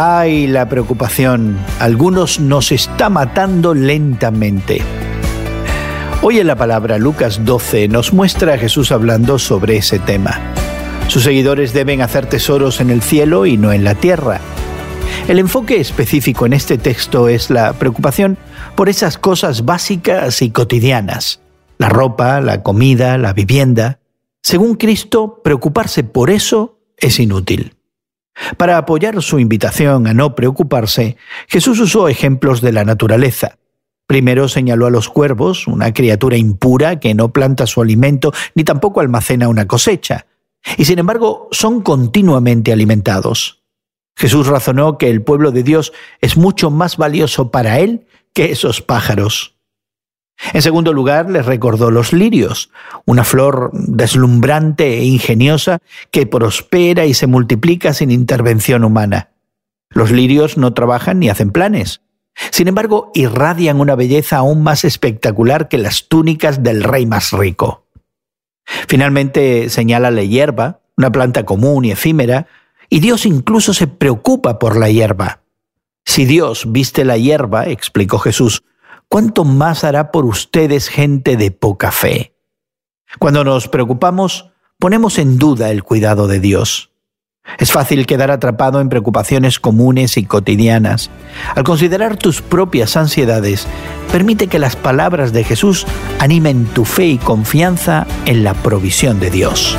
Ay, la preocupación. Algunos nos está matando lentamente. Hoy en la palabra Lucas 12 nos muestra a Jesús hablando sobre ese tema. Sus seguidores deben hacer tesoros en el cielo y no en la tierra. El enfoque específico en este texto es la preocupación por esas cosas básicas y cotidianas. La ropa, la comida, la vivienda. Según Cristo, preocuparse por eso es inútil. Para apoyar su invitación a no preocuparse, Jesús usó ejemplos de la naturaleza. Primero señaló a los cuervos, una criatura impura que no planta su alimento ni tampoco almacena una cosecha, y sin embargo son continuamente alimentados. Jesús razonó que el pueblo de Dios es mucho más valioso para él que esos pájaros. En segundo lugar, les recordó los lirios, una flor deslumbrante e ingeniosa que prospera y se multiplica sin intervención humana. Los lirios no trabajan ni hacen planes. Sin embargo, irradian una belleza aún más espectacular que las túnicas del rey más rico. Finalmente señala la hierba, una planta común y efímera, y Dios incluso se preocupa por la hierba. Si Dios viste la hierba, explicó Jesús, ¿cuánto más hará por ustedes gente de poca fe? Cuando nos preocupamos, ponemos en duda el cuidado de Dios. Es fácil quedar atrapado en preocupaciones comunes y cotidianas. Al considerar tus propias ansiedades, permite que las palabras de Jesús animen tu fe y confianza en la provisión de Dios.